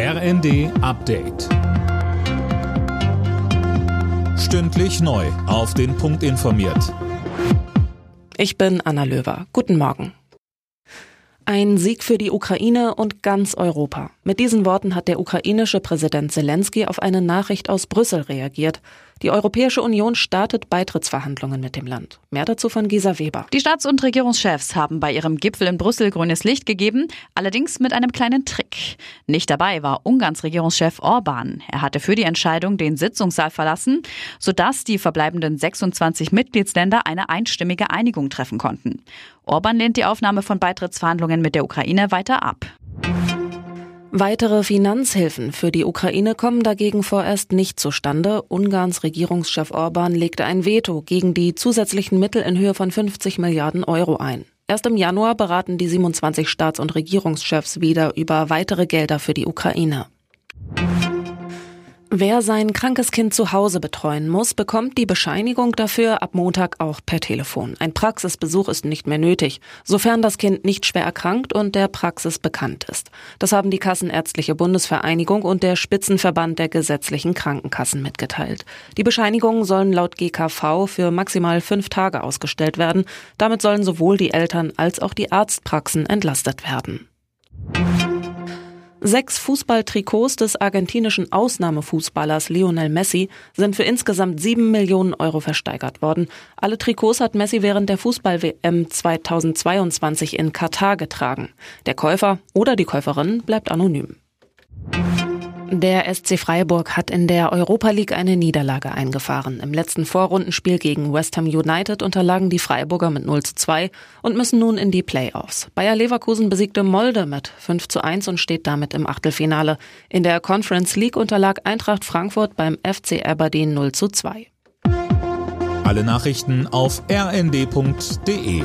RND Update. Stündlich neu. Auf den Punkt informiert. Ich bin Anna Löwer. Guten Morgen. Ein Sieg für die Ukraine und ganz Europa. Mit diesen Worten hat der ukrainische Präsident Zelensky auf eine Nachricht aus Brüssel reagiert. Die Europäische Union startet Beitrittsverhandlungen mit dem Land. Mehr dazu von Gisa Weber. Die Staats- und Regierungschefs haben bei ihrem Gipfel in Brüssel grünes Licht gegeben, allerdings mit einem kleinen Trick. Nicht dabei war Ungarns Regierungschef Orban. Er hatte für die Entscheidung den Sitzungssaal verlassen, sodass die verbleibenden 26 Mitgliedsländer eine einstimmige Einigung treffen konnten. Orban lehnt die Aufnahme von Beitrittsverhandlungen mit der Ukraine weiter ab. Weitere Finanzhilfen für die Ukraine kommen dagegen vorerst nicht zustande. Ungarns Regierungschef Orban legte ein Veto gegen die zusätzlichen Mittel in Höhe von 50 Milliarden Euro ein. Erst im Januar beraten die 27 Staats- und Regierungschefs wieder über weitere Gelder für die Ukraine. Wer sein krankes Kind zu Hause betreuen muss, bekommt die Bescheinigung dafür ab Montag auch per Telefon. Ein Praxisbesuch ist nicht mehr nötig, sofern das Kind nicht schwer erkrankt und der Praxis bekannt ist. Das haben die Kassenärztliche Bundesvereinigung und der Spitzenverband der gesetzlichen Krankenkassen mitgeteilt. Die Bescheinigungen sollen laut GKV für maximal fünf Tage ausgestellt werden. Damit sollen sowohl die Eltern als auch die Arztpraxen entlastet werden. Sechs Fußballtrikots des argentinischen Ausnahmefußballers Lionel Messi sind für insgesamt sieben Millionen Euro versteigert worden. Alle Trikots hat Messi während der Fußball-WM 2022 in Katar getragen. Der Käufer oder die Käuferin bleibt anonym. Der SC Freiburg hat in der Europa League eine Niederlage eingefahren. Im letzten Vorrundenspiel gegen West Ham United unterlagen die Freiburger mit 0 zu 2 und müssen nun in die Playoffs. Bayer Leverkusen besiegte Molde mit 5 zu 1 und steht damit im Achtelfinale. In der Conference League unterlag Eintracht Frankfurt beim FC Aberdeen 0 zu 2. Alle Nachrichten auf rnd.de